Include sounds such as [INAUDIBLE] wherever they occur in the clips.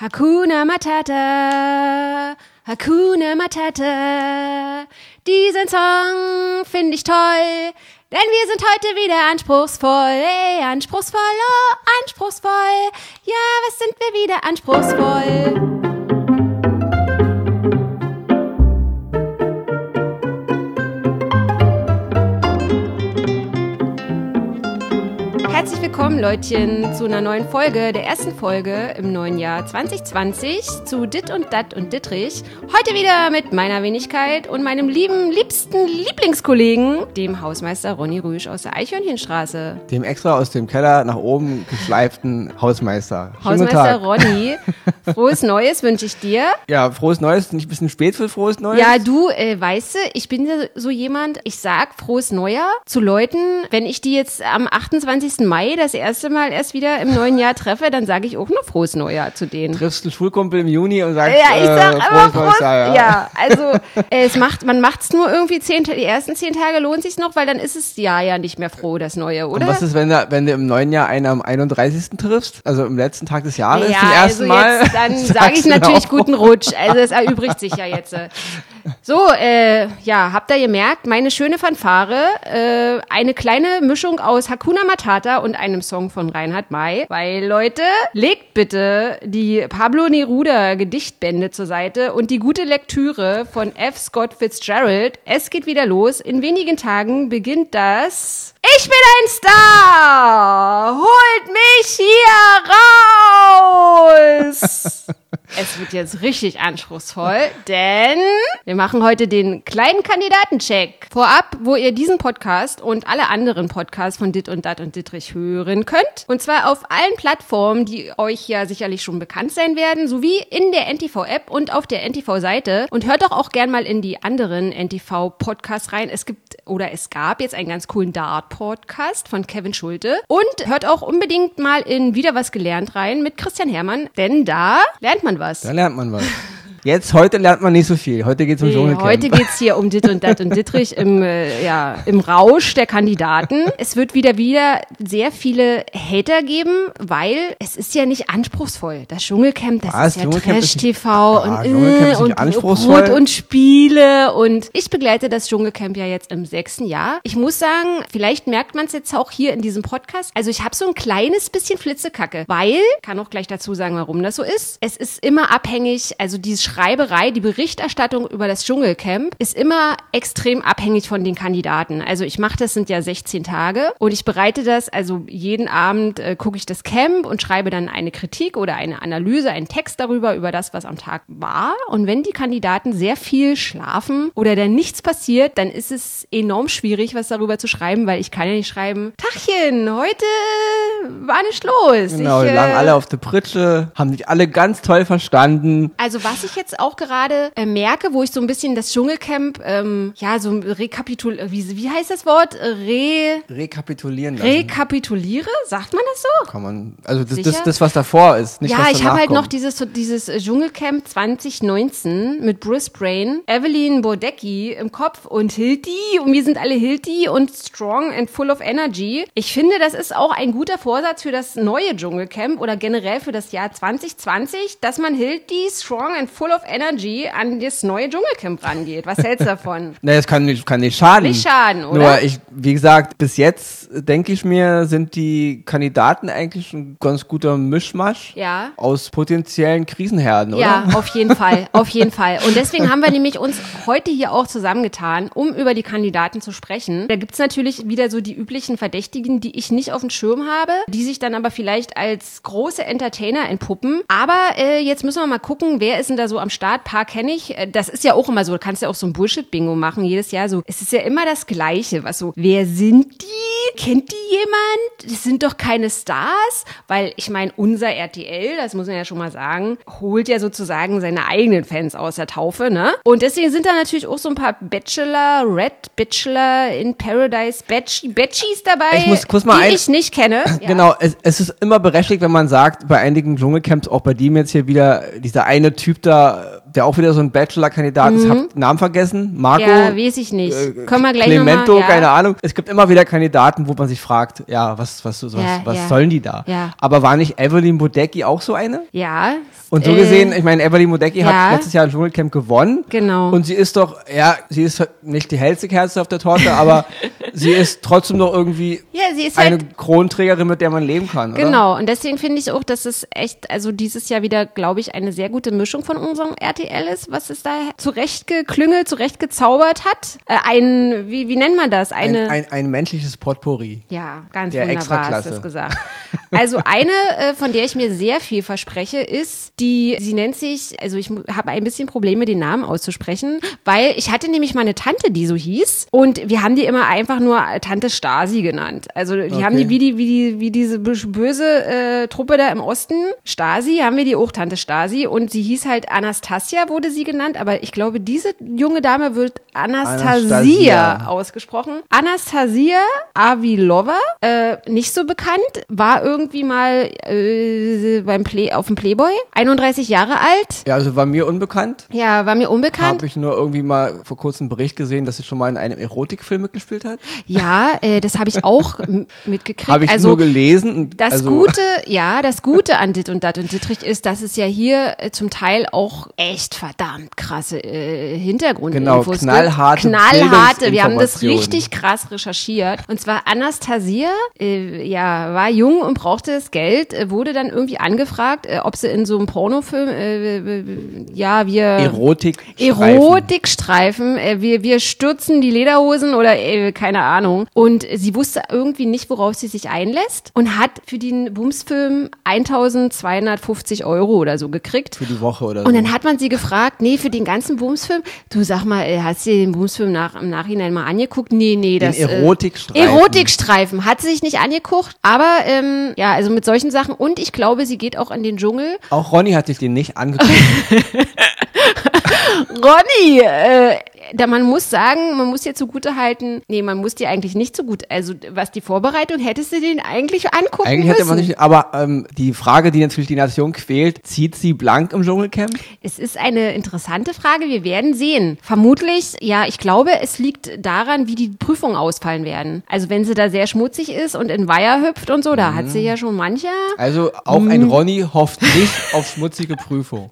Hakuna Matata, Hakuna Matata. Diesen Song finde ich toll, denn wir sind heute wieder anspruchsvoll. Ey, anspruchsvoll, oh, anspruchsvoll. Ja, was sind wir wieder anspruchsvoll? Willkommen, Leutchen, zu einer neuen Folge, der ersten Folge im neuen Jahr 2020 zu Dit und Dat und Dittrich. Heute wieder mit meiner Wenigkeit und meinem lieben, liebsten Lieblingskollegen, dem Hausmeister Ronny Rüsch aus der Eichhörnchenstraße. Dem extra aus dem Keller nach oben geschleiften Hausmeister. Schönen Hausmeister Ronny, frohes Neues wünsche ich dir. Ja, frohes Neues, nicht ein bisschen spät für frohes Neues? Ja, du, äh, weißt du, ich bin so jemand, ich sag frohes Neujahr zu Leuten, wenn ich die jetzt am 28. Mai das erste Mal erst wieder im neuen Jahr treffe, dann sage ich auch nur frohes Neujahr zu denen. Triffst einen Schulkumpel im Juni und sagst, ja, ich sag äh, frohes, frohes Jahr. Ja. ja, also äh, es macht, man macht es nur irgendwie zehn, die ersten zehn Tage lohnt sich noch, weil dann ist es Jahr ja nicht mehr froh, das Neue, oder? Und was ist, wenn du, wenn du im neuen Jahr einen am 31. triffst, also im letzten Tag des Jahres ja, zum ersten also Mal? Jetzt, dann [LAUGHS] sage ich natürlich guten Rutsch. Also es erübrigt sich ja jetzt. [LAUGHS] So, äh, ja, habt ihr gemerkt, meine schöne Fanfare, äh, eine kleine Mischung aus Hakuna Matata und einem Song von Reinhard May. Weil, Leute, legt bitte die Pablo Neruda Gedichtbände zur Seite und die gute Lektüre von F. Scott Fitzgerald. Es geht wieder los. In wenigen Tagen beginnt das Ich bin ein Star! Holt mich hier raus! [LAUGHS] Es wird jetzt richtig anspruchsvoll, denn wir machen heute den kleinen Kandidatencheck. Vorab, wo ihr diesen Podcast und alle anderen Podcasts von Dit und Dat und Dittrich hören könnt. Und zwar auf allen Plattformen, die euch ja sicherlich schon bekannt sein werden, sowie in der NTV-App und auf der NTV-Seite. Und hört doch auch gern mal in die anderen NTV-Podcasts rein. Es gibt oder es gab jetzt einen ganz coolen Dart-Podcast von Kevin Schulte. Und hört auch unbedingt mal in Wieder was gelernt rein mit Christian Hermann, denn da lernt man was. Da lernt man was. [LAUGHS] Jetzt, heute lernt man nicht so viel. Heute geht es um Dschungelcamp. Heute geht es hier um Dit und Dat und Dittrich im, äh, ja, im Rausch der Kandidaten. Es wird wieder wieder sehr viele Hater geben, weil es ist ja nicht anspruchsvoll. Das Dschungelcamp, das Was? ist ja Trash-TV und, äh, und Brot und Spiele und ich begleite das Dschungelcamp ja jetzt im sechsten Jahr. Ich muss sagen, vielleicht merkt man es jetzt auch hier in diesem Podcast. Also ich habe so ein kleines bisschen Flitzekacke, weil, kann auch gleich dazu sagen, warum das so ist. Es ist immer abhängig, also dieses Schreiberei, die Berichterstattung über das Dschungelcamp ist immer extrem abhängig von den Kandidaten. Also ich mache das sind ja 16 Tage und ich bereite das, also jeden Abend äh, gucke ich das Camp und schreibe dann eine Kritik oder eine Analyse, einen Text darüber, über das, was am Tag war. Und wenn die Kandidaten sehr viel schlafen oder dann nichts passiert, dann ist es enorm schwierig, was darüber zu schreiben, weil ich kann ja nicht schreiben, Tachchen, heute war nicht los. Genau, ich, äh, lagen alle auf der Pritsche, haben sich alle ganz toll verstanden. Also was ich jetzt auch gerade äh, merke, wo ich so ein bisschen das Dschungelcamp, ähm, ja, so rekapitul, wie, wie heißt das Wort? Re Rekapitulieren lassen. Rekapituliere? Sagt man das so? Kann man, also das, das, das, was davor ist, nicht Ja, was ich habe halt noch dieses, dieses Dschungelcamp 2019 mit Bruce Brain, Evelyn Bodecki im Kopf und Hilti und wir sind alle Hilti und strong and full of energy. Ich finde, das ist auch ein guter Vorsatz für das neue Dschungelcamp oder generell für das Jahr 2020, dass man Hilti strong and full of energy an das neue Dschungelcamp rangeht. Was hältst du davon? [LAUGHS] naja, es kann nicht, kann nicht schaden. Nicht schaden, oder? Nur ich, wie gesagt, bis jetzt denke ich mir, sind die Kandidaten eigentlich ein ganz guter Mischmasch ja. aus potenziellen Krisenherden, oder? Ja, auf jeden Fall, [LAUGHS] auf jeden Fall. Und deswegen haben wir nämlich uns heute hier auch zusammengetan, um über die Kandidaten zu sprechen. Da gibt's natürlich wieder so die üblichen Verdächtigen, die ich nicht auf dem Schirm habe, die sich dann aber vielleicht als große Entertainer entpuppen. Aber äh, jetzt müssen wir mal gucken, wer ist denn da so am Start? Paar kenne ich. Äh, das ist ja auch immer so, du kannst ja auch so ein Bullshit-Bingo machen jedes Jahr so. Es ist ja immer das Gleiche, was so, wer sind die? Kennt die jemand? Das sind doch keine Stars, weil ich meine, unser RTL, das muss man ja schon mal sagen, holt ja sozusagen seine eigenen Fans aus der Taufe, ne? Und deswegen sind da natürlich auch so ein paar Bachelor, Red Bachelor in Paradise, Batchy, Batchies dabei, ich muss kurz mal die ein, ich nicht kenne. [CLEARS THROAT] Genau, es, es ist immer berechtigt, wenn man sagt, bei einigen Dschungelcamps, auch bei dem jetzt hier wieder, dieser eine Typ da uh, der auch wieder so ein Bachelor-Kandidat ist, hab Namen vergessen, Marco. Mhm. Ja, weiß ich nicht. äh, Können wir gleich Clemento, mal, ja. keine Ahnung. Es gibt immer wieder Kandidaten, wo man sich fragt, ja, was, was, was, Ja, was ja. sollen die da? Ja. Aber war nicht Evelyn Bodecki auch so eine? Ja. Und so äh, gesehen, ich meine, Evelyn Bodecki ja. hat letztes Jahr ein Dschungelcamp gewonnen. Genau. Und sie ist doch, ja, sie ist nicht die hellste Kerze auf der Torte, aber [LAUGHS] sie ist trotzdem noch irgendwie Ja, sie ist eine halt Kronträgerin, mit der man leben kann, oder? Genau, und deswegen finde ich auch, dass es echt, also dieses Jahr wieder, glaube ich, eine sehr gute Mischung von unserem RTL ist, was es da zurechtgeklüngelt, zurechtgezaubert hat. Äh, ein, wie, wie nennt man das? Ein, Eine. ein, ein menschliches Potpourri. ja, ganz Der wunderbar hast du es gesagt. Also eine, äh, von der ich mir sehr viel verspreche, ist die, sie nennt sich, also ich habe ein bisschen Probleme, den Namen auszusprechen, weil ich hatte nämlich mal eine Tante, die so hieß und wir haben die immer einfach nur Tante Stasi genannt. Also die Okay. haben die wie die, wie die, wie diese bös- böse äh, Truppe da im Osten, Stasi, haben wir die auch Tante Stasi und sie hieß halt Anastasia, wurde sie genannt, aber ich glaube, diese junge Dame wird Anastasia, Anastasia. ausgesprochen. Anastasia Avilova, äh, nicht so bekannt, war irgendwie mal äh, beim Play, auf dem Playboy, 31 Jahre alt. Ja, also war mir unbekannt. Ja, war mir unbekannt. Habe ich nur irgendwie mal vor kurzem einen Bericht gesehen, dass sie schon mal in einem Erotikfilm mitgespielt hat. Ja, äh, das habe ich auch [LAUGHS] mitgekriegt. Habe ich also, nur gelesen. Das also, Gute, ja, das Gute an Dit und Dat und Dittrich ist, dass es ja hier äh, zum Teil auch echt verdammt krasse äh, Hintergrundinfos Genau, knallharte. Knallharte. Wir haben das richtig krass recherchiert. Und zwar Anastasia, äh, ja, war jung und brauchte das Geld, äh, wurde dann irgendwie angefragt, äh, ob sie in so einem Pornofilm, äh, ja, wir Erotik. Erotikstreifen. Äh, wir, wir stürzen die Lederhosen oder äh, keine Ahnung. Und sie wusste irgendwie nicht, worauf sie sich einlässt und hat für den Bumsfilm 1250 Euro oder so gekriegt. Für die Woche oder Und so. dann hat man sie gefragt, nee, für den ganzen Bumsfilm, du sag mal, äh, hast du dir den Bumsfilm nach, im Nachhinein mal angeguckt? Nee, nee, das. Erotikstreifen. Äh, Erotikstreifen. Hat sie sich nicht angeguckt, aber ähm, ja, also mit solchen Sachen. Und ich glaube, sie geht auch in den Dschungel. Auch Ronny hat sich den nicht angeguckt. [LAUGHS] Ronny, äh, da man muss sagen, man muss dir zugute halten, nee, man muss dir eigentlich nicht zugute, also was die Vorbereitung, hättest du den eigentlich angucken Eigentlich hätte müssen. man nicht, aber ähm, die Frage, die natürlich die Nation quält, zieht sie blank im Dschungelcamp? Es ist eine interessante Frage, wir werden sehen. Vermutlich, ja, ich glaube, es liegt daran, wie die Prüfungen ausfallen werden. Also wenn sie da sehr schmutzig ist und in Weiher hüpft und so, da hat sie ja schon mancher. Also auch ein Mhm. Ronny hofft nicht auf schmutzige Prüfung.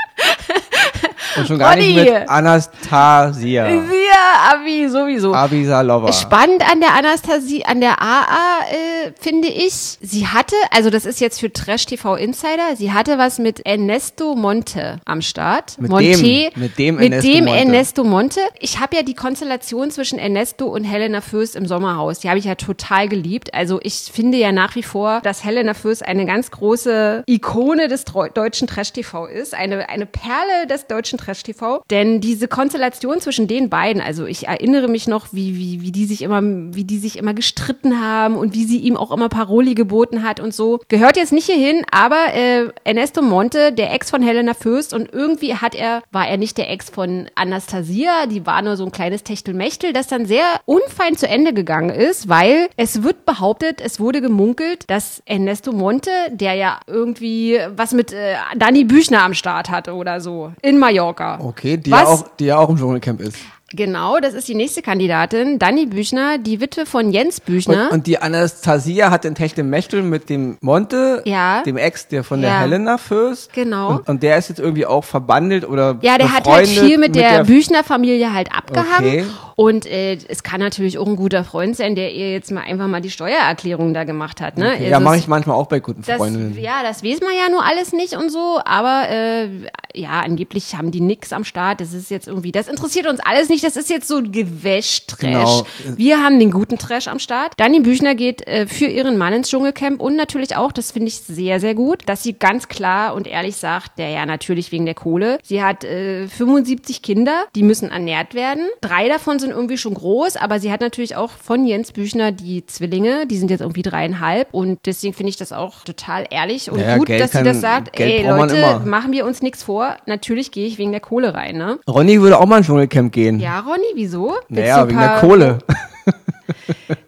Und schon gar Ronny! nicht mit Anastasia. Ja, Abi, sowieso. Avisalova. Spannend an der Anastasie, an der AA, äh, finde ich, sie hatte, also das ist jetzt für Trash TV Insider, sie hatte was mit Ernesto Monte am Start. Mit Monte, dem- mit dem mit Ernesto dem Monte. Ernesto Monte. Ich habe ja die Konstellation zwischen Ernesto und Helena Fürst im Sommerhaus, die habe ich ja total geliebt. Also ich finde ja nach wie vor, dass Helena Fürst eine ganz große Ikone des deutschen Trash TV ist, eine, eine Perle des deutschen Trash TV. Denn diese Konstellation zwischen den beiden, also ich erinnere mich noch, wie, wie, wie die sich immer, wie die sich immer gestritten haben und wie sie ihm auch immer Paroli geboten hat und so. Gehört jetzt nicht hierhin, aber äh, Ernesto Monte, der Ex von Helena Fürst und irgendwie hat er, war er nicht der Ex von Anastasia, die war nur so ein kleines Techtelmechtel, das dann sehr unfein zu Ende gegangen ist, weil es wird behauptet, es wurde gemunkelt, dass Ernesto Monte, der ja irgendwie was mit äh, Dani Büchner am Start hatte oder so, in Mallorca. Okay, die ja, auch, die ja auch im Dschungelcamp ist. Genau, das ist die nächste Kandidatin. Dani Büchner, die Witwe von Jens Büchner. Und, und die Anastasia hat den Techtelmechtel mit dem Monte, Ja. dem Ex, der von der Ja. Helena Fürst. Genau. Und, und der ist jetzt irgendwie auch verbandelt oder Ja, der hat halt viel mit, der, Büchner-Familie halt abgehangen. Okay. Und äh, es kann natürlich auch ein guter Freund sein, der ihr jetzt mal einfach mal die Steuererklärung da gemacht hat. Ne? Okay. Ja, ist- mache ich manchmal auch bei guten das, Freundinnen. ja, das weiß man ja nur alles nicht und so, aber äh, ja, angeblich haben die nix am Start. Das ist jetzt irgendwie, das interessiert uns alles nicht. Das ist jetzt so Gewäsch-Trash. Genau. Wir haben den guten Trash am Start. Dani Büchner geht äh, für ihren Mann ins Dschungelcamp und natürlich auch, das finde ich sehr, sehr gut, dass sie ganz klar und ehrlich sagt, der ja natürlich wegen der Kohle. Sie hat äh, 75 Kinder, die müssen ernährt werden. Drei davon sind irgendwie schon groß, aber sie hat natürlich auch von Jens Büchner die Zwillinge, die sind jetzt irgendwie dreieinhalb und deswegen finde ich das auch total ehrlich und Naja, gut, Geld dass sie kann- das sagt. Geld Ey, Leute, machen wir uns nichts vor. Natürlich gehe ich wegen der Kohle rein, ne? Ronny würde auch mal ins Dschungelcamp gehen. Ja, Ronny, wieso? Willst naja, wegen der Kohle.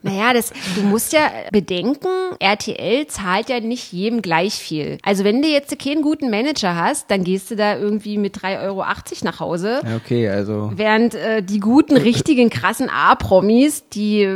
Naja, das, du musst ja bedenken, RTL zahlt ja nicht jedem gleich viel. Also wenn du jetzt keinen guten Manager hast, dann gehst du da irgendwie mit 3,80 Euro nach Hause. Okay, also. Während äh, die guten, richtigen, krassen A-Promis, die,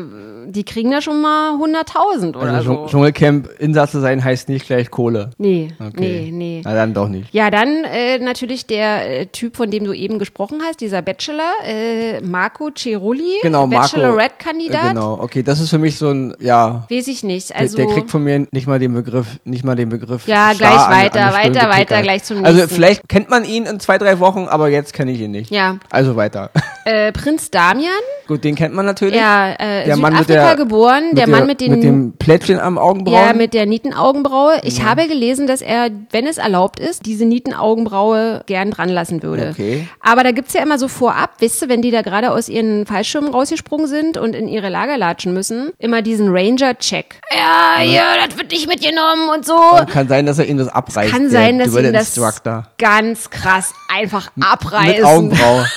die kriegen da schon mal 100.000 oder Also so. Dschungelcamp Insasse sein heißt nicht gleich Kohle. Nee, Okay. nee, nee. Na dann doch nicht. Ja, dann äh, natürlich der äh, Typ, von dem du eben gesprochen hast, dieser Bachelor, äh, Marco Cerulli, Genau, Marco. Bachelorette-Kandidat. Äh, Genau, okay, das ist für mich so ein, ja, Weiß ich nicht. der, Also, der kriegt von mir nicht mal den Begriff, nicht mal den Begriff. Ja, gleich an- an weiter, der weiter, weiter, gleich zum Also nächsten. vielleicht kennt man ihn in zwei, drei Wochen, aber jetzt kenne ich ihn nicht. Ja. Also weiter. [LAUGHS] äh, Prinz Damian, Gut, den kennt man natürlich. ja, äh, Der Mann mit der, geboren, mit der Mann mit den mit dem Plättchen am Augenbrauen. Ja, mit der Nietenaugenbraue. Ich habe gelesen, dass er, wenn es erlaubt ist, diese Nietenaugenbraue gern dran lassen würde. Okay. Aber da gibt's ja immer so vorab, wisst ihr, wenn die da gerade aus ihren Fallschirmen rausgesprungen sind und in ihre Lager latschen müssen, immer diesen Ranger-Check. Ja, hier, das wird nicht mitgenommen und so. Kann sein, dass er ihm das abreißt. Kann der sein, dass ihm das ganz krass einfach Mit abreißen. Augenbraue. [LAUGHS]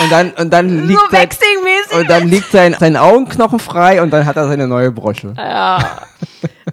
und dann, und dann liegt So sein, und dann liegt sein, sein Augenknochen frei und dann hat er seine neue Brosche.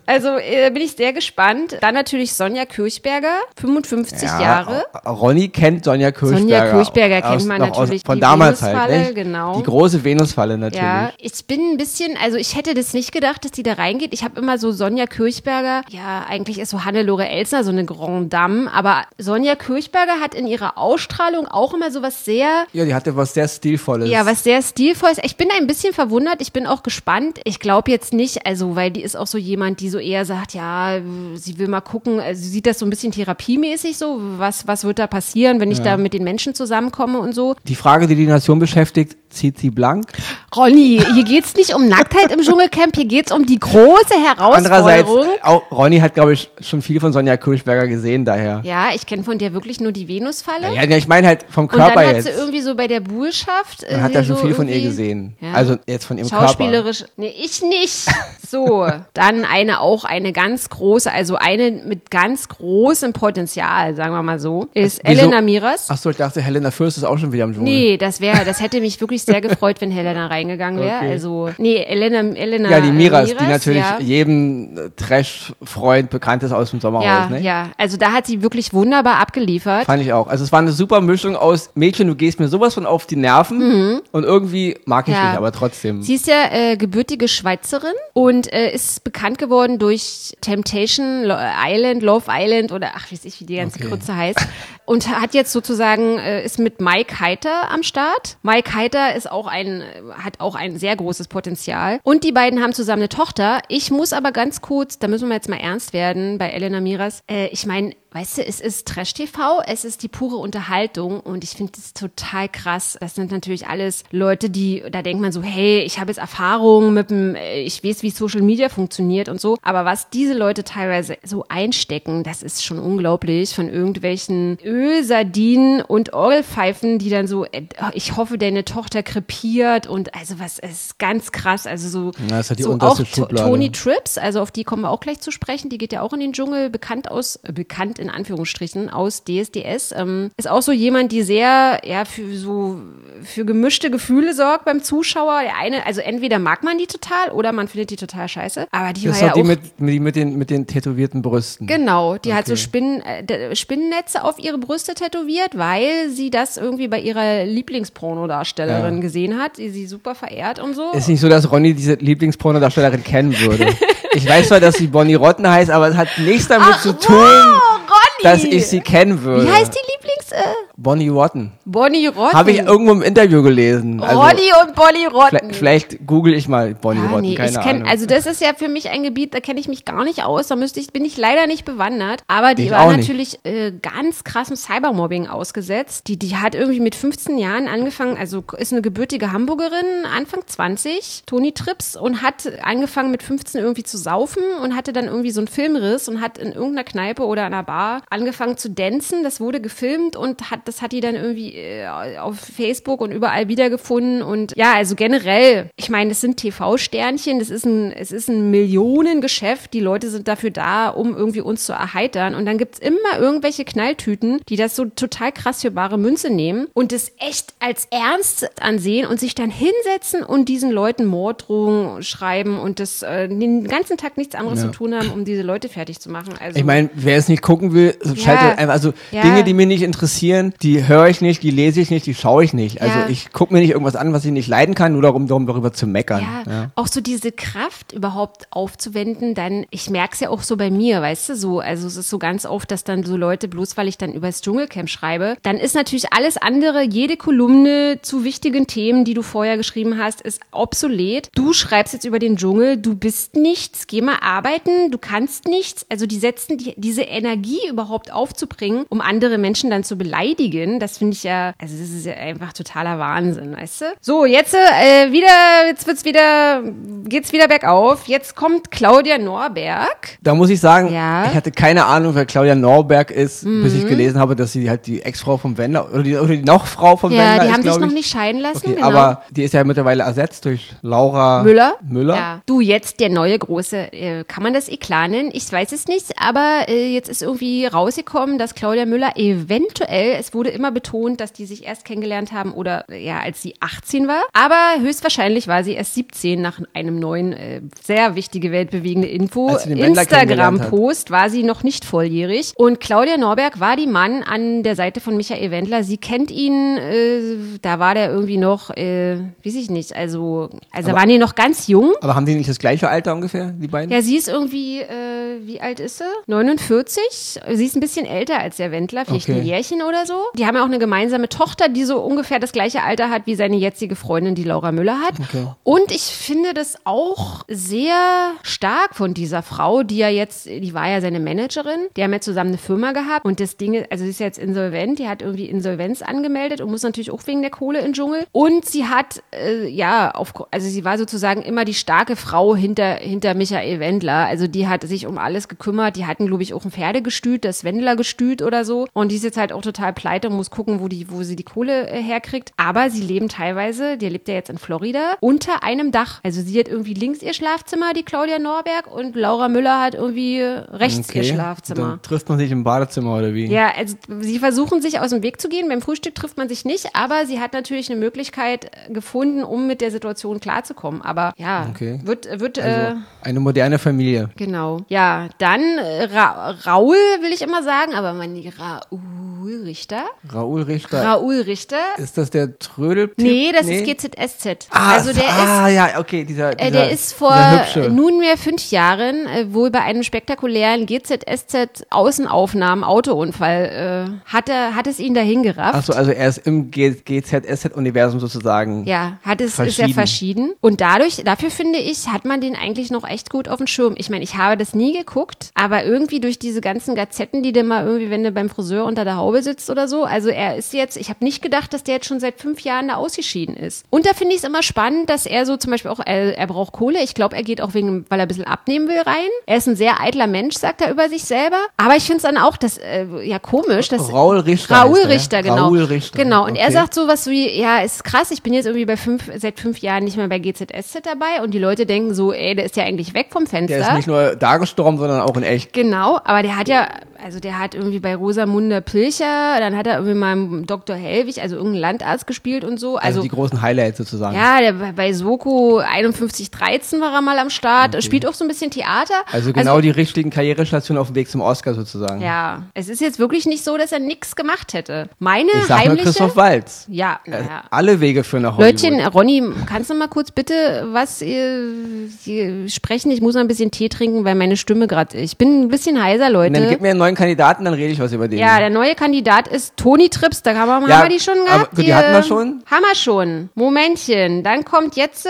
Also äh, bin ich sehr gespannt. Dann natürlich Sonja Kirchberger, 55 Ja, Jahre. Ronny kennt Sonja Kirchberger. Sonja Kirchberger kennt man natürlich, von die damals halt. Venusfalle, nicht? genau. Die große Venusfalle natürlich. Ja, ich bin ein bisschen, also ich hätte das nicht gedacht, dass die da reingeht. Ich habe immer so Sonja Kirchberger, ja, eigentlich ist so Hannelore Elsner so eine Grand Dame, aber Sonja Kirchberger hat in ihrer Ausstrahlung auch immer so was sehr, Ja, die hatte was sehr Stilvolles. ja, was sehr stilvolles. Ich bin ein bisschen verwundert, ich bin auch gespannt. Ich glaube jetzt nicht, also, weil die ist auch so jemand, die so eher sagt, ja, sie will mal gucken, also sie sieht das so ein bisschen therapiemäßig so, was, was wird da passieren, wenn ich da mit den Menschen zusammenkomme und so. Die Frage, die die Nation beschäftigt, zieht sie blank? Ronny, hier geht's nicht um Nacktheit im Dschungelcamp, hier geht's um die große Andererseits, Herausforderung. auch Ronny hat, glaube ich, schon viel von Sonja Kirchberger gesehen, daher. Ja, ich kenne von dir wirklich nur die Venusfalle. Ja, ja, ich meine halt vom und Körper dann hat jetzt. sie irgendwie so bei der Buhlschaft. äh, Man hat ja schon so viel von ihr gesehen. Ja. Also jetzt von ihrem Körper. Schauspielerisch. Nee, ich nicht. [LAUGHS] So, dann eine auch eine ganz große, also eine mit ganz großem Potenzial, sagen wir mal so, ist Wieso? Elena Miras. Ach so, ich dachte, Helena Fürst ist auch schon wieder im Dschungel. Nee, das wäre, das hätte mich wirklich sehr gefreut, wenn Helena reingegangen wäre. Okay. Also, nee, Elena, Elena Ja, die Miras, äh, die natürlich ja. jedem äh, Trash-Freund bekannt ist aus dem Sommerhaus, Ja, ne? ja, also da hat sie wirklich wunderbar abgeliefert. Fand ich auch. Also es war eine super Mischung aus Mädchen, du gehst mir sowas von auf die Nerven und irgendwie mag ich Mhm. Ja. dich aber trotzdem. Sie ist ja äh, gebürtige Schweizerin und äh, ist bekannt geworden durch Temptation Island, Love Island oder ach, weiß ich, wie die ganze Okay. Krütze heißt. [LAUGHS] Und hat jetzt sozusagen, äh, ist mit Mike Heiter am Start. Mike Heiter ist auch ein, hat auch ein sehr großes Potenzial. Und die beiden haben zusammen eine Tochter. Ich muss aber ganz kurz, da müssen wir jetzt mal ernst werden bei Elena Miras. Äh, ich meine, Weißt du, es ist Trash-TV, es ist die pure Unterhaltung und ich finde das total krass. Das sind natürlich alles Leute, die, da denkt man so, hey, ich habe jetzt Erfahrung mit dem, äh, ich weiß, wie Social Media funktioniert und so. Aber was diese Leute teilweise so einstecken, das ist schon unglaublich von irgendwelchen Ölsardinen und Orgelpfeifen, die dann so, äh, ich hoffe, deine Tochter krepiert und also was, ist ganz krass. Also so, Ja, das ist halt die so auch Schublade. Toni Trips, also auf die kommen wir auch gleich zu sprechen, die geht ja auch in den Dschungel, bekannt aus, äh, bekannt in Anführungsstrichen aus DSDS, ähm, ist auch so jemand, die sehr, ja, für so, für gemischte Gefühle sorgt beim Zuschauer. Der eine, also entweder mag man die total oder man findet die total scheiße, aber die Das war ja die auch mit, mit, die mit, den, mit den tätowierten Brüsten. Genau, die hat so Okay. Spinnen, äh, Spinnennetze auf ihre Brüste tätowiert, weil sie das irgendwie bei ihrer Lieblingspornodarstellerin Ja. gesehen hat, die sie super verehrt und so. Ist nicht so, dass Ronny diese Lieblingspornodarstellerin kennen würde. ich weiß zwar, dass sie Bonnie Rotten heißt, aber es hat nichts damit zu tun, wow, dass ich sie kennen würde. Wie heißt die Lieblings... Äh, Bonnie Rotten. Bonnie Rotten. Habe ich irgendwo im Interview gelesen. Also, Ronny und Bonnie Rotten. vielleicht, vielleicht google ich mal Bonnie Ja, Rotten, nee, keine ich kenn, Ahnung. also das ist ja für mich ein Gebiet, da kenne ich mich gar nicht aus, da müsste ich, bin ich leider nicht bewandert. Aber die Ich war natürlich äh, ganz krassem Cybermobbing ausgesetzt. Die, die hat irgendwie mit 15 Jahren angefangen, also ist eine gebürtige Hamburgerin, Anfang 20, Toni Trips, und hat angefangen mit 15 irgendwie zu saufen und hatte dann irgendwie so einen Filmriss und hat in irgendeiner Kneipe oder einer Bar angefangen zu dancen. Das wurde gefilmt und hat Das hat die dann irgendwie äh, auf Facebook und überall wiedergefunden. Und ja, also generell, ich meine, es sind TV-Sternchen, das ist ein, es ist ein Millionengeschäft. Die Leute sind dafür da, um irgendwie uns zu erheitern. Und dann gibt's immer irgendwelche Knalltüten, die das so total krass für bare Münze nehmen und es echt als ernst ansehen und sich dann hinsetzen und diesen Leuten Morddrohungen schreiben und das äh, den ganzen Tag nichts anderes Ja. zu tun haben, um diese Leute fertig zu machen. Also Ich meine, wer es nicht gucken will, schaltet einfach. Also Ja. Dinge, die mich nicht interessieren, die höre ich nicht, die lese ich nicht, die schaue ich nicht. Also Ja. ich gucke mir nicht irgendwas an, was ich nicht leiden kann, nur darum, darum darüber zu meckern. Ja, auch so diese Kraft überhaupt aufzuwenden, dann, ich merke es ja auch so bei mir, weißt du, so, also es ist so ganz oft, dass dann so Leute, bloß weil ich dann über das Dschungelcamp schreibe, dann ist natürlich alles andere, jede Kolumne zu wichtigen Themen, die du vorher geschrieben hast, ist obsolet. Du schreibst jetzt über den Dschungel, du bist nichts, geh mal arbeiten, du kannst nichts. Also die setzen die, diese Energie überhaupt aufzubringen, um andere Menschen dann zu beleidigen, das finde ich ja, also das ist ja einfach totaler Wahnsinn, weißt du? So, jetzt äh, wieder, jetzt wird's wieder, geht's wieder bergauf. Jetzt kommt Claudia Norberg. Da muss ich sagen, Ja. Mhm. ich hatte keine Ahnung, wer Claudia Norberg ist, bis ich gelesen habe, dass sie halt die Ex-Frau vom Wendler oder die, oder die Nachfrau vom Ja, Wendler die ist, haben sich noch ich. nicht scheiden lassen, Okay, genau. aber die ist ja mittlerweile ersetzt durch Laura Müller? Müller. Ja. Du, jetzt der neue große, äh, kann man das Eklat nennen? Ich weiß es nicht, aber äh, jetzt ist irgendwie rausgekommen, dass Claudia Müller eventuell, es wurde immer betont, dass die sich erst kennengelernt haben oder ja, als sie 18 war, aber höchstwahrscheinlich war sie erst 17 nach einem neuen, äh, sehr wichtige, weltbewegende Info. Instagram-Post war sie noch nicht volljährig und Claudia Norberg war die Mann an der Seite von Michael Wendler. Sie kennt ihn, äh, da war der irgendwie noch, äh, weiß ich nicht, also, also waren die noch ganz jung. Aber haben die nicht das gleiche Alter ungefähr, die beiden? Ja, sie ist irgendwie, äh, wie alt ist sie? 49. Sie ist ein bisschen älter als der Wendler, vielleicht Okay. ein Jährchen oder so. Die haben ja auch eine gemeinsame Tochter, die so ungefähr das gleiche Alter hat, wie seine jetzige Freundin, die Laura Müller hat. Okay. Und ich finde das auch sehr stark von dieser Frau, die ja jetzt, die war ja seine Managerin, die haben ja zusammen eine Firma gehabt und das Ding, also sie ist jetzt insolvent, die hat irgendwie Insolvenz angemeldet und muss natürlich auch wegen der Kohle in den Dschungel. Und sie hat, äh, ja, auf, also sie war sozusagen immer die starke Frau hinter, hinter Michael Wendler. Also die hat sich um alles gekümmert. Die hatten, glaube ich, auch ein Pferdegestüt, das Wendler-Gestüt oder so. Und die ist jetzt halt auch total pleite und muss gucken, wo, die, wo sie die Kohle äh, herkriegt. Aber sie leben teilweise, die lebt ja jetzt in Florida, unter einem Dach. Also sie hat irgendwie links ihr Schlafzimmer, die Claudia Norberg, und Laura Müller hat irgendwie äh, rechts ihr Schlafzimmer. Dann trifft man sich im Badezimmer oder wie? Ja, also sie versuchen sich aus dem Weg zu gehen. Beim Frühstück trifft man sich nicht, aber sie hat natürlich eine Möglichkeit äh, gefunden, um mit der Situation klarzukommen. Aber ja, Okay. wird, wird äh, Also eine moderne Familie. genau. Ja, dann äh, Ra Raul will ich immer sagen, aber man Raul Richter. Raoul Richter. Raul Richter. ist das der Trödel? Nee, das ist GZSZ. Ah, also der ist ah, ja, okay, dieser, dieser äh, der ist vor dieser nunmehr fünf Jahren äh, wohl bei einem spektakulären GZSZ Außenaufnahmen Autounfall äh, hat, er, hat es ihn dahin gerafft. Achso, also er ist im GZSZ-Universum sozusagen. Ja, hat es, ist ja verschieden. Und dadurch, dafür finde ich, hat man den eigentlich noch echt gut auf dem Schirm. Ich meine, ich habe das nie geguckt, aber irgendwie durch diese ganzen Gazetten, die du mal irgendwie, wenn du beim Friseur unter der Haube sitzt oder so, also er ist jetzt, ich habe nicht gedacht, dass der jetzt schon seit fünf Jahren da ausgeschieden ist. Und da finde ich es immer spannend, dass er so zum Beispiel auch, er, er braucht Kohle. Ich glaube, er geht auch wegen, weil er ein bisschen abnehmen will rein. Er ist ein sehr eitler Mensch, sagt er über sich selber. Aber ich finde es dann auch, das, äh, ja komisch, dass Raoul Richter. Er, ja? Richter, genau. Raoul Richter. Genau. Und er okay. sagt sowas wie, ja, ist krass, ich bin jetzt irgendwie bei fünf, seit fünf Jahren nicht mehr bei GZSZ dabei und die Leute denken so, ey, der ist ja eigentlich weg vom Fenster. Der ist nicht nur da gestorben, sondern auch in echt. Genau, aber der hat ja, also der hat irgendwie bei Rosamunde Pilcher, dann hat er irgendwie mal im Dr. Hellwig, also irgendeinen Landarzt gespielt und so. Also, Also, die großen Highlights sozusagen. ja, der, bei Soko 5113 war er mal am Start, spielt auch so ein bisschen Theater. Also genau die richtigen Karrierestationen auf dem Weg zum Oscar sozusagen. Ja, es ist jetzt wirklich nicht so, dass er nichts gemacht hätte. Meine Ich sag heimliche... Christoph Waltz. ja, Äh, naja. Alle Wege führen nach Hollywood. Leutchen, Ronny, kannst du mal kurz bitte was ihr sprechen? Ich muss mal ein bisschen Tee trinken, weil meine Stimme gerade. Ich bin ein bisschen heiser, Und dann Leute. gib mir einen neuen Kandidaten, dann rede ich was über den. Ja, der neue Kandidat ist Toni Trips. Da haben wir, Ja, haben wir die schon aber gehabt. gut, die hatten wir schon. Haben wir schon. Momentchen. Dann kommt jetzt. Äh,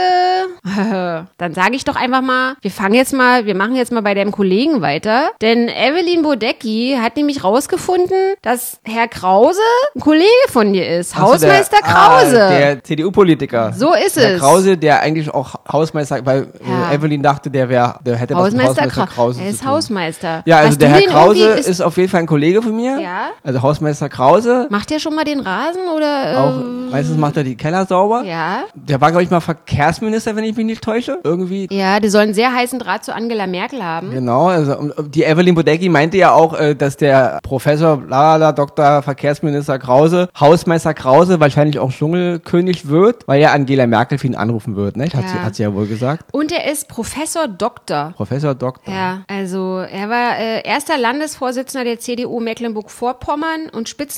[LAUGHS] dann sage ich doch einfach mal, wir fangen jetzt mal, wir machen jetzt mal bei deinem Kollegen weiter. Denn Evelyn Bodecki hat nämlich rausgefunden, dass Herr Krause ein Kollege von dir ist. Ach so, Hausmeister der, Krause. Ah, der CDU-Politiker. So ist Herr es. Krause, der eigentlich auch Hausmeister, weil Ja. Ja. Evelyn dachte, der wäre, der hätte was mit Hausmeister, Hausmeister Krause. Er zu ist tun. Hausmeister. Ja, also Hast der Herr Krause irgendwie- ist, auf jeden Fall ein Kollege von mir. Ja. Also Hausmeister Krause. Macht der schon mal den Rasen oder? Äh, Auch meistens macht er die Keller sauber. Ja. Der war, glaube ich, mal Verkehrsminister, wenn ich mich nicht täusche. Irgendwie. Ja, die sollen sehr heißen Draht zu Angela Merkel haben. Genau, also und die Evelyn Bodecki meinte ja auch, äh, dass der Professor Lalala, Dr. Verkehrsminister Krause, Hausmeister Krause wahrscheinlich auch Dschungelkönig wird, weil ja Angela Merkel für ihn anrufen wird, ne? Hat, Ja. sie, hat sie ja wohl gesagt. Und er ist Professor Doktor. Professor Doktor. Ja, also er war äh, erster Landesvorsitzender der CDU Mecklenburg-Vorpommern und Spitzenkandidat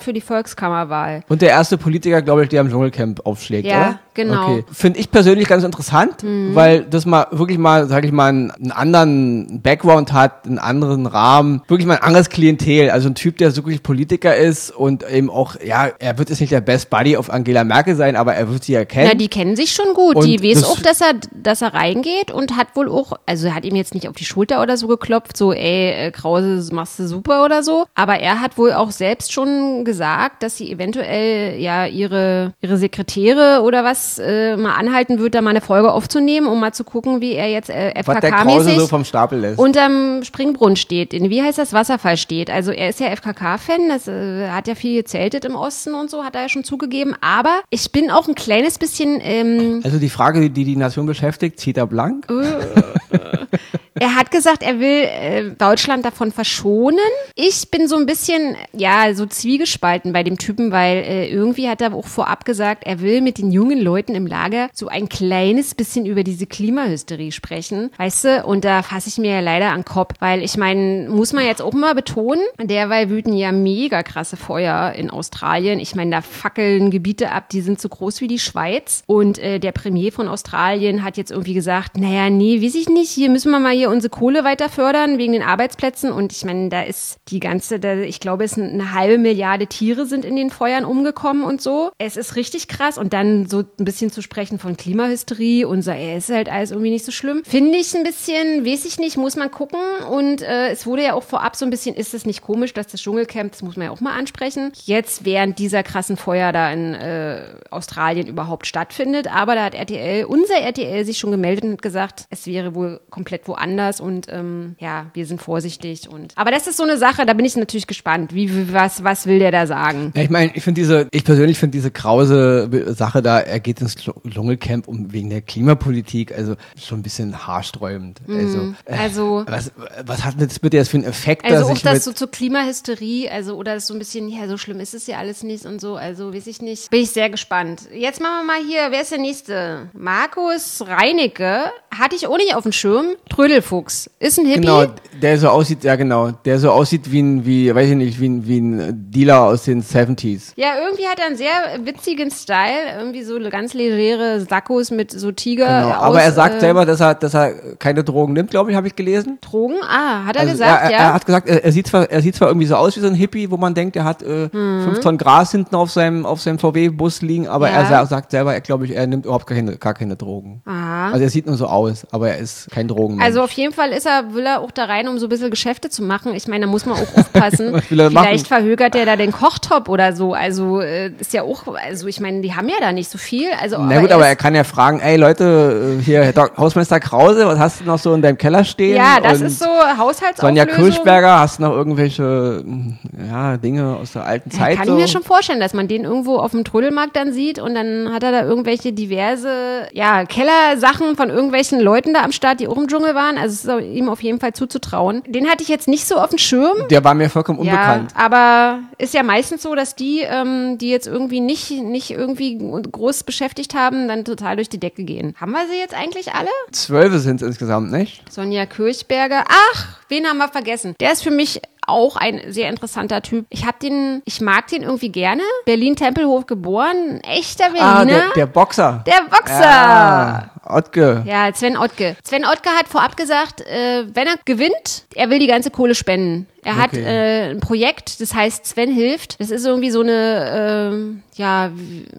für die Volkskammerwahl. Und der erste Politiker, glaube ich, der am Dschungelcamp aufschlägt, Ja, oder? genau. Okay. Finde ich persönlich ganz interessant, weil das mal wirklich mal, sage ich mal, einen, anderen Background hat, einen anderen Rahmen, wirklich mal ein anderes Klientel. Also ein Typ, der wirklich Politiker ist und eben auch, ja, er wird jetzt nicht der Best Buddy auf Angela Merkel sein, aber er wird sie erkennen. Na, die kennen sich schon gut. Und die weiß auch, dass er, dass er reingeht und hat wohl auch, also er hat ihm jetzt nicht auf die Schulter oder so geklopft, so, ey, äh, Krause, machst du super oder so. Aber er hat wohl auch selbst schon gesagt, dass sie eventuell ja ihre, ihre Sekretäre oder was äh, mal anhalten wird, da mal eine Folge aufzunehmen, um mal zu gucken, wie er jetzt äh, FKK-mäßig so vom Stapel lässt. unterm Springbrunnen steht. In, wie heißt das? Wasserfall steht. Also er ist ja FKK-Fan, das äh, hat ja viel gezeltet im Osten und so, hat er ja schon zugegeben. Aber ich bin auch ein kleines bisschen, ähm, also die Frage, die die Nation beschäftigt, zieht er blank? [LAUGHS] er hat gesagt, er will äh, Deutschland davon verschonen. Ich bin so ein bisschen, ja, so zwiegespalten bei dem Typen, weil äh, irgendwie hat er auch vorab gesagt, er will mit den jungen Leuten im Lager so ein kleines bisschen über diese Klimahysterie sprechen, weißt du? Und da fasse ich mir ja leider an den Kopf, weil ich meine, muss man jetzt auch mal betonen, derweil wüten ja mega krasse Feuer in Australien. Ich meine, da fackeln Gebiete ab, die sind so groß wie die Schweiz. Und äh, der Premier von Australien hat jetzt irgendwie gesagt, naja, nee, weiß ich nicht, hier müssen wir mal hier unsere Kohle weiter fördern wegen den Arbeitsplätzen. Und ich meine, da ist die ganze, da, ich glaube, es sind eine halbe Milliarde Tiere sind in den Feuern umgekommen und so. Es ist richtig krass. Und dann so ein bisschen zu sprechen von Klimahysterie so, ey, ist halt alles irgendwie nicht so schlimm. Finde ich ein bisschen, weiß ich nicht, muss man gucken. Und äh, es wurde ja auch vorab so ein bisschen, ist es nicht komisch, dass das Dschungelcamp, das muss man ja auch mal ansprechen, jetzt während dieser krassen Feuer da in äh, Australien überhaupt stattfindet. Aber da hat RTL, unser RTL, sich schon gemeldet und gesagt, es wäre wohl komplett woanders und ähm, ja, wir sind vorsichtig. Und aber das ist so eine Sache, da bin ich natürlich gespannt. Wie, wie was, was will der da sagen? Ja, ich meine, ich finde diese, ich persönlich finde diese krause Sache da, er geht ins Dschung- Dschungelcamp um wegen der Klimapolitik, also schon ein bisschen haarsträubend. Also, äh, Also was, was hat das bitte jetzt für einen Effekt, Also auch das so zur Klimahysterie, also oder so ein bisschen, ja, so schlimm ist es ja alles nicht und so, also weiß ich nicht. Bin ich sehr gespannt. Jetzt machen wir mal hier, wer ist der nächste? Markus Reinecke, hatte ich auch nicht auf dem Schirm. Trödelfuchs, ist ein Hippie. genau, der so aussieht, ja genau, der so aussieht wie ein, wie, weiß ich nicht, wie ein, wie ein Dealer aus den 70s. Ja, irgendwie hat er einen sehr witzigen Style, irgendwie so ganz legere Sakkos mit so Tiger. Genau. aus, Aber er sagt äh, selber, dass er, dass er keine Drogen nimmt, glaube ich, habe ich gelesen. Drogen? Ah, hat er Also gesagt, er, ja. er hat gesagt, er, er sieht zwar, er sieht zwar irgendwie so aus wie so ein Hippie, wo man denkt, er hat äh, Mhm. fünf Tonnen Gras hinten auf seinem, auf seinem VW-Bus liegen, aber Ja. er sa sagt selber, er glaube ich, er nimmt überhaupt keine, gar keine Drogen. Aha. Also er sieht nur so aus, aber er ist kein Drogenmensch. Also auf jeden Fall ist er, will er auch da rein, um so ein bisschen Geschäfte zu machen. Ich meine, da muss man auch aufpassen. [LAUGHS] Vielleicht machen? Verhögert er da den Kochtop oder so. Also äh, ist ja auch, also ich meine, die haben ja da nicht so viel. Also, Na gut, aber er kann ja fragen, ey Leute, äh, hier Hausmeister Krause, was hast du noch so in deinem Keller stehen? ja, das Und ist so Haushaltsauflösung. Sonja Kirschberger, hast du noch irgendwelche mh, ja, Dinge aus der alten Ja, Zeit? kann so? ich mir schon vorstellen, dass man den irgendwo auf dem Trödelmarkt dann sieht und dann hat er da irgendwelche diverse, ja, Kellersachen von irgendwelchen Leuten da am Start, die auch im Dschungel waren. Also es ist ihm auf jeden Fall zuzutrauen. Den hatte ich jetzt nicht so auf dem Schirm. Der war mir vollkommen unbekannt. Ja, aber ist ja meistens so, dass die, ähm, die jetzt irgendwie nicht, nicht irgendwie groß beschäftigt haben, dann total durch die Decke gehen. Haben wir sie jetzt eigentlich alle? Zwölfe sind es insgesamt, nicht? Sonja Kirchberger. Ach, wen haben wir vergessen? Der ist für mich auch ein sehr interessanter Typ. Ich hab den, ich mag den irgendwie gerne. Berlin-Tempelhof geboren, ein echter Ah, Berliner. der, der Boxer. Der Boxer. Ja, Ottke. Ja, Sven Ottke. Sven Ottke hat vorab gesagt, äh, wenn er gewinnt, er will die ganze Kohle spenden. Er hat Okay. äh, ein Projekt, das heißt Sven hilft. Das ist irgendwie so eine, ähm, ja,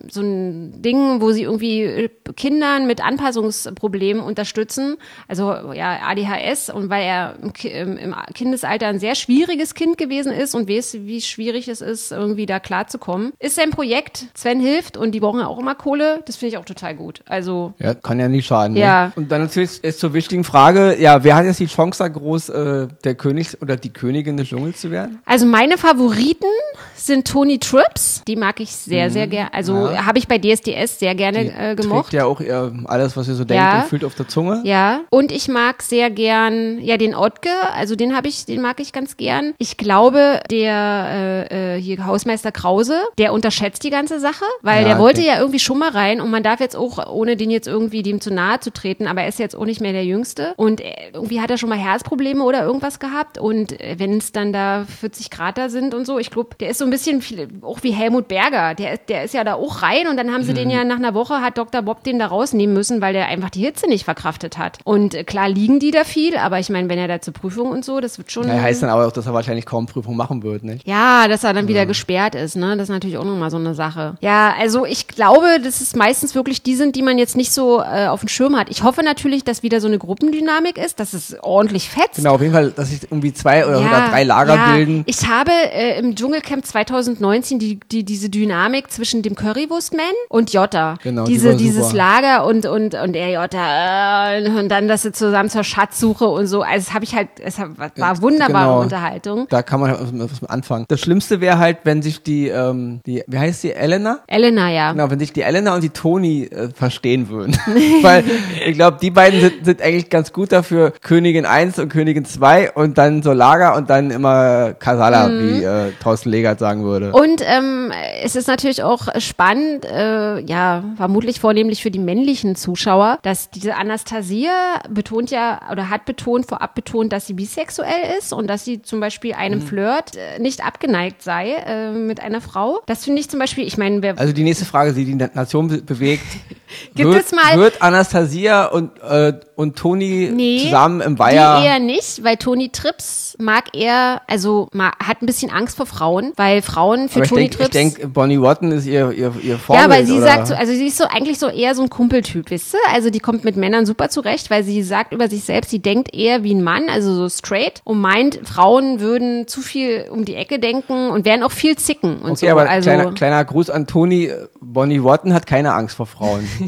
so ein Ding, wo sie irgendwie äh, Kindern mit Anpassungsproblemen unterstützen. Also ja, ADHS und weil er im, im Kindesalter ein sehr schwieriges Kind gewesen ist und weiß, wie schwierig es ist, irgendwie da klarzukommen, ist sein Projekt. Sven hilft und die brauchen ja auch immer Kohle. Das finde ich auch total gut. Also Ja, kann ja nicht nicht schaden. Ja. Ne? Und dann natürlich ist zur wichtigen Frage, ja, wer hat jetzt die Chance da groß, äh, der König oder die Königin des Dschungels zu werden? Also meine Favoriten sind Tony Trips. Die mag ich sehr, sehr gerne. Also Mhm. Ja. habe ich bei DSDS sehr gerne äh, gemocht. Trägt ja auch ihr, alles, was ihr so denkt Ja. und fühlt auf der Zunge. Ja, und ich mag sehr gern, ja, den Ottke, also den habe ich, den mag ich ganz gern. Ich glaube, der äh, äh, hier Hausmeister Krause, der unterschätzt die ganze Sache, weil Ja, der wollte okay. ja irgendwie schon mal rein und man darf jetzt auch, ohne den jetzt irgendwie dem zu nahe zu treten, aber er ist jetzt auch nicht mehr der Jüngste und äh, irgendwie hat er schon mal Herzprobleme oder irgendwas gehabt und äh, wenn es dann da 40 Grad da sind und so, ich glaube, der ist so ein bisschen viel, auch wie Helmut Berger, der, der ist ja da auch rein und dann haben sie den Mhm. ja nach einer Woche, hat Dr. Bob den da rausnehmen müssen, weil der einfach die Hitze nicht verkraftet hat. Und äh, klar liegen die da viel, aber ich meine, wenn er da zur Prüfung und so, das wird schon. Ja, heißt dann aber auch, dass er wahrscheinlich kaum Prüfung machen wird, nicht? Ja, dass er dann wieder gesperrt ist, ne? Das ist natürlich auch nochmal so eine Sache. Ja, also ich glaube, dass es meistens wirklich die sind, die man jetzt nicht so äh, auf dem Schirm hat. Ich hoffe natürlich, dass wieder so eine Gruppendynamik ist, dass es ordentlich fetzt. Genau, auf jeden Fall, dass sich irgendwie zwei oder sogar drei Lager ja. bilden. Ich habe äh, im Dschungelcamp 2019 die, die, diese Dynamik zwischen dem Currywurstman und Jota. Genau, die Diese, war dieses super. Lager und, und, und er Jota äh, und dann, dass sie zusammen zur Schatzsuche und so. Also das habe ich halt, es war wunderbare Genau. Unterhaltung. Da kann man halt was, anfangen. Das Schlimmste wäre halt, wenn sich die, ähm, die, wie heißt die, Elena? Elena, ja. Genau, wenn sich die Elena und die Toni äh, verstehen würden. [LAUGHS] Weil ich glaube, die beiden sind, sind eigentlich ganz gut dafür, Königin 1 und Königin 2 und dann so Lager und dann immer Kasala, Mhm. wie äh, Thorsten Legert sagen würde. Und ähm, es ist natürlich auch spannend, äh, ja, vermutlich vornehmlich für die männlichen Zuschauer, dass diese Anastasia betont ja oder hat betont, vorab betont, dass sie bisexuell ist und dass sie zum Beispiel einem Mhm. Flirt äh, nicht abgeneigt sei äh, mit einer Frau. Das finde ich zum Beispiel, ich meine, wer Also die nächste Frage, die die Nation be bewegt, [LAUGHS] Gibt wird, es mal- wird Anastasia und, äh, und Toni Nee, zusammen im Weiher... eher nicht, weil Toni Trips mag er, also hat ein bisschen Angst vor Frauen, weil Frauen für aber Toni denke, ich Trips. denk, Bonnie Watton ist ihr, ihr, ihr Vorbild. Ja, aber sie oder? sagt so, also sie ist so eigentlich so eher so ein Kumpeltyp, wisst ihr? Also die kommt mit Männern super zurecht, weil sie sagt über sich selbst, sie denkt eher wie ein Mann, also so straight und meint, Frauen würden zu viel um die Ecke denken und wären auch viel zicken und Okay, so. aber also kleiner, kleiner Gruß an Toni. Bonnie Watton hat keine Angst vor Frauen. [LAUGHS]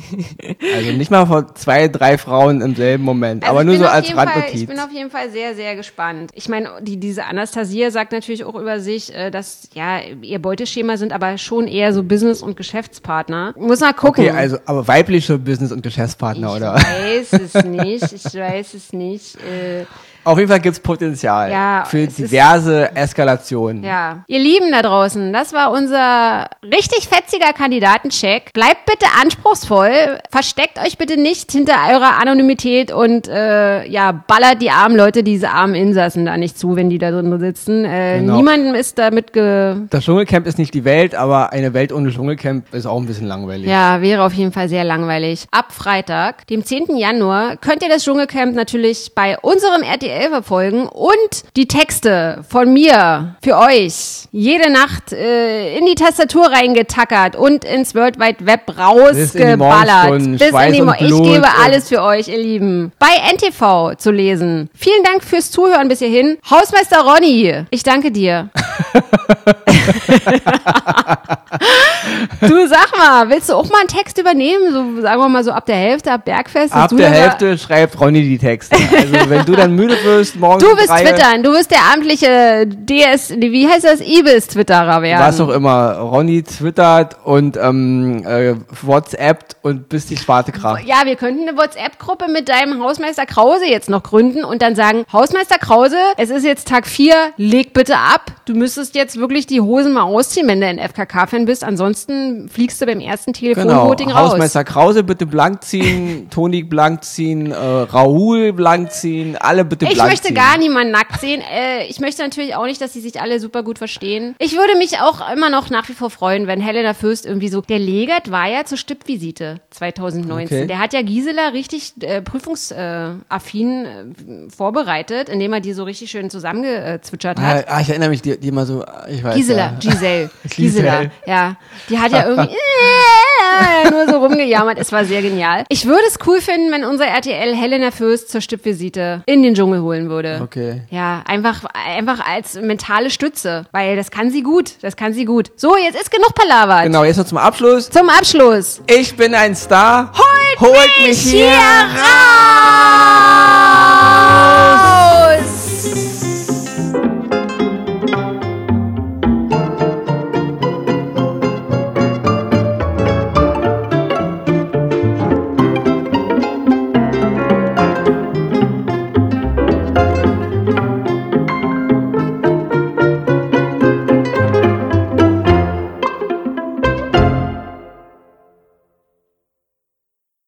also nicht mal vor zwei, drei Frauen im selben Moment. Also aber ich nur so als jeden Fall, Randnotiz. Ich bin auf jeden Fall sehr, sehr gespannt. Ich meine, die, diese Anastasia sagt natürlich auch über sich, äh, dass ja ihr Beuteschema sind aber schon eher so Business- und Geschäftspartner. Muss mal gucken. okay, also aber weibliche Business- und Geschäftspartner, ich oder? weiß es nicht. Ich weiß es nicht. Äh, Auf jeden Fall gibt's Potenzial Ja, für es ist- diverse Eskalationen. Ja. Ihr Lieben da draußen, das war unser richtig fetziger Kandidatencheck. Bleibt bitte anspruchsvoll. Versteckt euch bitte nicht hinter eurer Anonymität und äh, ja, ballert die armen Leute, diese armen Insassen da nicht zu, wenn die da drin sitzen. Äh, Genau. Niemandem ist damit ge Das Dschungelcamp ist nicht die Welt, aber eine Welt ohne Dschungelcamp ist auch ein bisschen langweilig. Ja, wäre auf jeden Fall sehr langweilig. Ab Freitag, dem 10. Januar, könnt ihr das Dschungelcamp natürlich bei unserem RTL verfolgen und die Texte von mir für euch jede Nacht äh, in die Tastatur reingetackert und ins World Wide Web rausgeballert. Bis in die Mo Ich gebe alles für euch, ihr Lieben. Bei NTV zu lesen. Vielen Dank fürs Zuhören bis hierhin. Hausmeister Ronny, ich danke dir. [LAUGHS] Du sag mal, willst du auch mal einen Text übernehmen? So, sagen wir mal so ab der Hälfte, ab Bergfest. Ab der Hälfte schreibt Ronny die Texte. Also wenn du dann müde wirst, morgen Du bist drei, twittern, du bist der amtliche DS, wie heißt das? Ibis-Twitterer werden. Was auch immer. Ronny twittert und ähm, äh, WhatsAppt und bis die Schwarte kracht. Ja, wir könnten eine WhatsApp-Gruppe mit deinem Hausmeister Krause jetzt noch gründen und dann sagen, Hausmeister Krause, es ist jetzt Tag 4, leg bitte ab. Du müsstest jetzt wirklich die Hosen mal ausziehen, wenn du ein FKK-Fan bist. Ansonsten fliegst du beim ersten Genau. Telefonvoting raus. Hausmeister Krause bitte blank ziehen, Toni blank ziehen, äh, Raoul blank ziehen, alle bitte Ich möchte gar niemanden nackt sehen. Äh, ich möchte natürlich auch nicht, dass sie sich alle super gut verstehen. Ich würde mich auch immer noch nach wie vor freuen, wenn Helena Fürst irgendwie so. Der Legert war ja zur Stippvisite 2019. Okay. Der hat ja Gisela richtig äh, prüfungsaffin äh, vorbereitet, indem er die so richtig schön zusammengezwitschert hat. Ah, ah, ich erinnere mich, die, die immer so ich weiß Gisela, ja. Giselle, [LAUGHS] Giselle. Gisela, ja. Die hat ja irgendwie [LAUGHS] nur so rumgejammert. Es war sehr genial. Ich würde es cool finden, wenn unser RTL Helena Fürst zur Stippvisite in den Dschungel holen würde. Okay. Ja, einfach, einfach als mentale Stütze, weil das kann sie gut. Das kann sie gut. So, jetzt ist genug Palaver. Genau, jetzt noch zum Abschluss. Zum Abschluss. Ich bin ein Star. Holt, Holt mich, mich hier raus! raus!